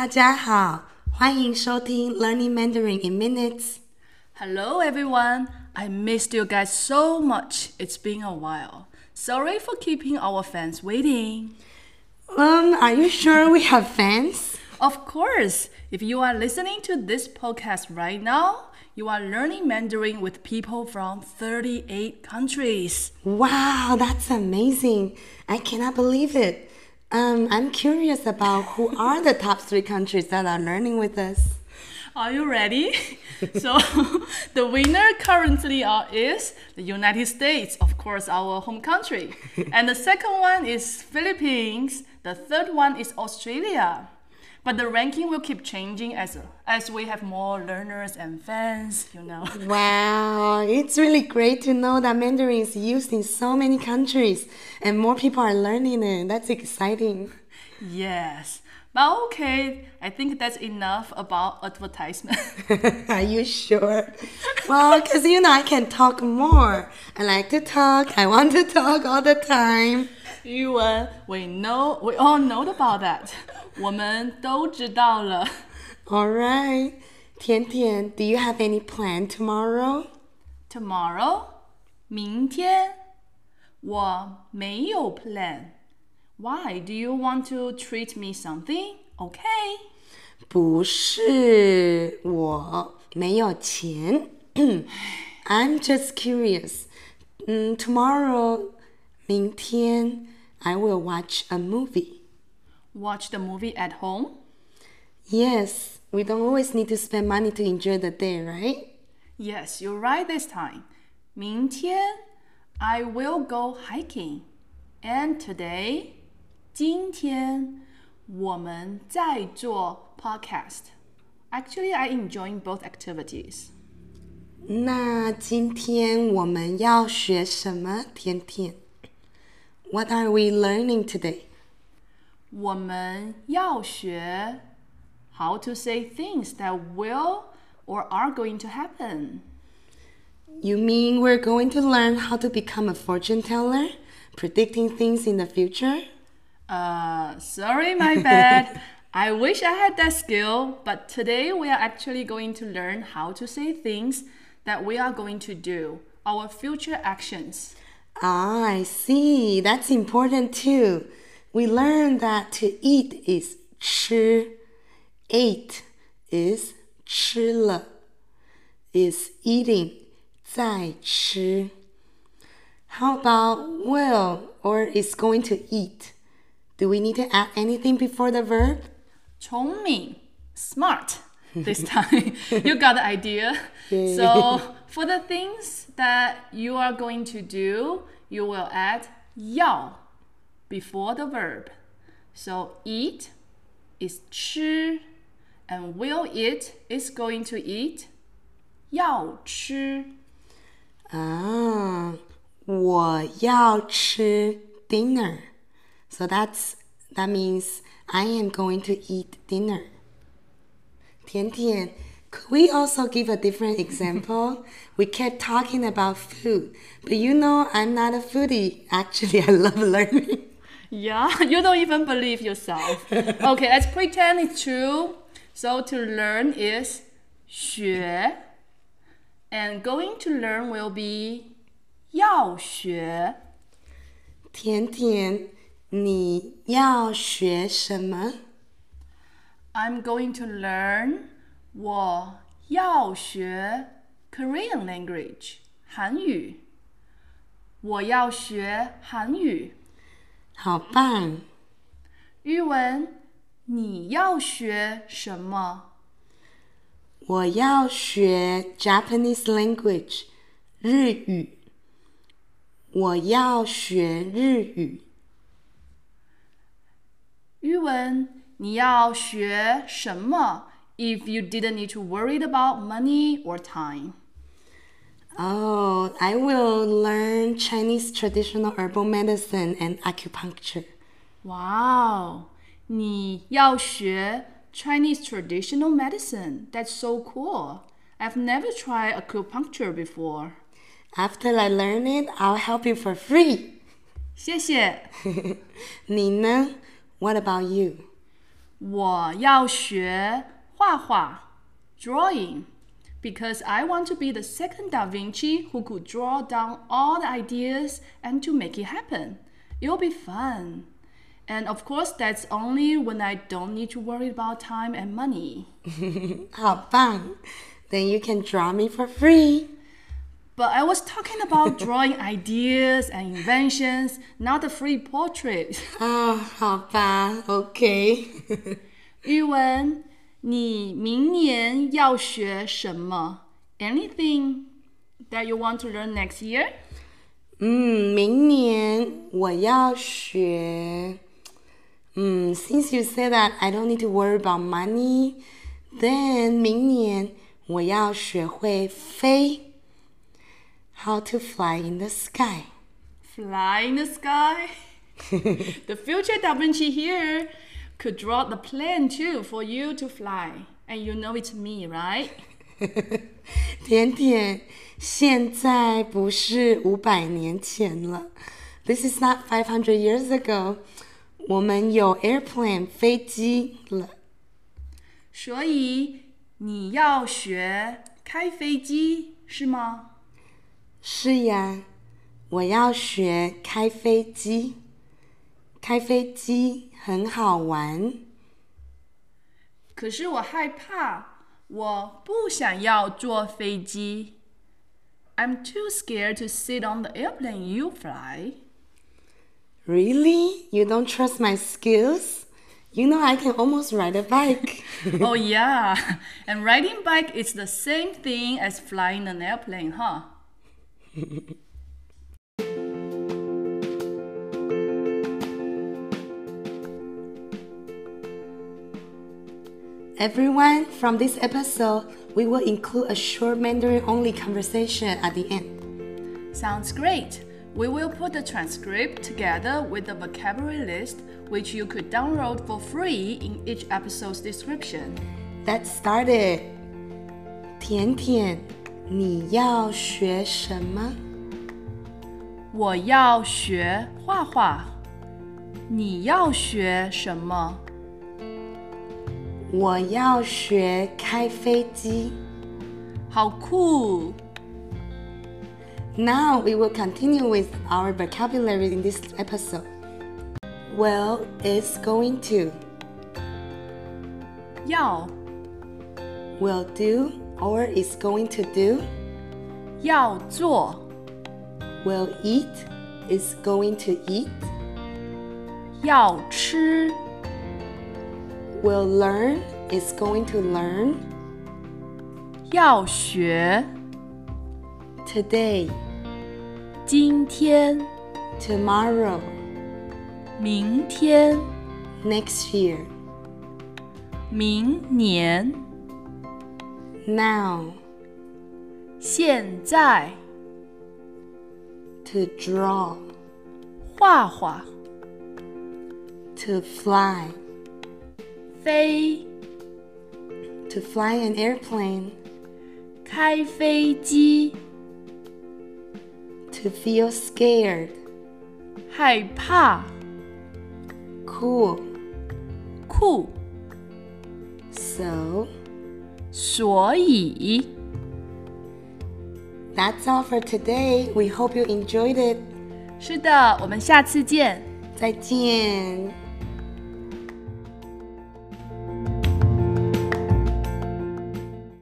大家好，欢迎收听 Learning Mandarin in Minutes。 Hello everyone. I missed you guys so much. It's been a while. Sorry for keeping our fans waiting. Um, are you sure we have fans? Of course, if you are listening to this podcast right now, you are learning Mandarin with people from 38 countries. Wow, that's amazing. I cannot believe it. Um, I'm curious about who are the top three countries that are learning with us. Are you ready? so, the winner currently are, is the United States, of course, our home country. and the second one is Philippines. The third one is Australia. But the ranking will keep changing as as we have more learners and fans, you know. Wow, it's really great to know that Mandarin is used in so many countries and more people are learning it. That's exciting. Yes. But okay, I think that's enough about advertisement. Are you sure? Well, because you know, I can talk more. I like to talk. I want to talk all the time. 语文 we know, we all know about that. 我们都知道了。 All right. Tian Tian, do you have any plan tomorrow? Tomorrow，明天，我没有 plan。Why do you want to treat me something? Okay. 不是，我没有钱。I'm just curious. 嗯，tomorrow，明天 ，I will watch a movie. Watch the movie at home. Yes, we don't always need to spend money to enjoy the day, right? Yes, you're right this time. 明天 I will go hiking. And today 今天我们在做 podcast. Actually, I enjoying both activities. 那今天我们要学什么？甜甜 ，What are we learning today? 我们要学 how to say things that will or are going to happen. You mean we're going to learn how to become a fortune teller, predicting things in the future? Uh, sorry, my bad. I wish I had that skill, but today we are actually going to learn how to say things that we are going to do, our future actions. Ah, I see. That's important too. We learned that to eat is 吃, ate is 吃了, is eating 在吃. How about will or is going to eat? Do we need to add anything before the verb? 聪明, smart. This time, you got the idea. So, for the things that you are going to do, you will add 要 before the verb. So, eat is 吃, and will eat is going to eat 要吃. Ah, 我要吃 dinner. So that's that means I am going to eat dinner. Tian Tian, could we also give a different example? we kept talking about food, but you know I'm not a foodie. Actually, I love learning. Yeah, you don't even believe yourself. Okay, let's pretend it's true. So to learn is 学 and going to learn will be 要学。甜甜，你要学什么？ I'm going to learn 我要学 Korean language 韩语。我要学韩语。好棒！语文，你要学什么？我要学 Japanese language 日语。我要学日语。语文，你要学什么 ？If you didn't need to worry about money or time. Oh, I will learn Chinese traditional herbal medicine and acupuncture. Wow, 你要学 Chinese traditional medicine. That's so cool. I've never tried acupuncture before. After I learn it, I'll help you for free. 谢谢。你呢？What about you? 我要学 画画 drawing because I want to be the second Da Vinci who could draw down all the ideas and to make it happen. It'll be fun. And of course, that's only when I don't need to worry about time and money. 好棒！Then you can draw me for free. But I was talking about drawing ideas and inventions, not a free portrait. 啊，好吧，OK。玉文， 你明年要学什么？Anything that you want to learn next year？嗯，明年我要学。嗯，Since you said that I don't need to worry about money, then 明年我要学会飞。How to fly in the sky? Fly in the sky. the future Da Vinci here could draw the plan too for you to fly. And you know it's me, right? 甜甜，现在不是五百年前了。This is not five hundred years ago. 我们有 airplane 飞机了。所以你要学开飞机是吗？是呀，我要学开飞机。 开飞机很好玩。可是我害怕，我不想要坐飞机。I'm too scared to sit on the airplane you fly. Really? You don't trust my skills? You know I can almost ride a bike. oh yeah, and riding bike is the same thing as flying an airplane, huh? Everyone, from this episode, we will include a short Mandarin only conversation at the end. Sounds great. We will put the transcript together with the vocabulary list, which you could download for free in each episode's description. Let's start it. 甜甜，你要学什么？我要学画画。你要学什么？ 我要学开飞机。好酷！Now we will continue with our vocabulary in this episode. Well, it's going to. 要 Will do or is going to do. 要做 Will eat is going to eat. 要吃 Will learn is going to learn. 要学 Today, 今天 tomorrow, 明天 next year, 明年 now, 现在 to draw, 画画 to fly, 飞 to fly an airplane, 开飞机 to feel scared, 害怕 cool. 酷 So, 所以 that's all for today. We hope you enjoyed it. 是的，我们下次见。再见。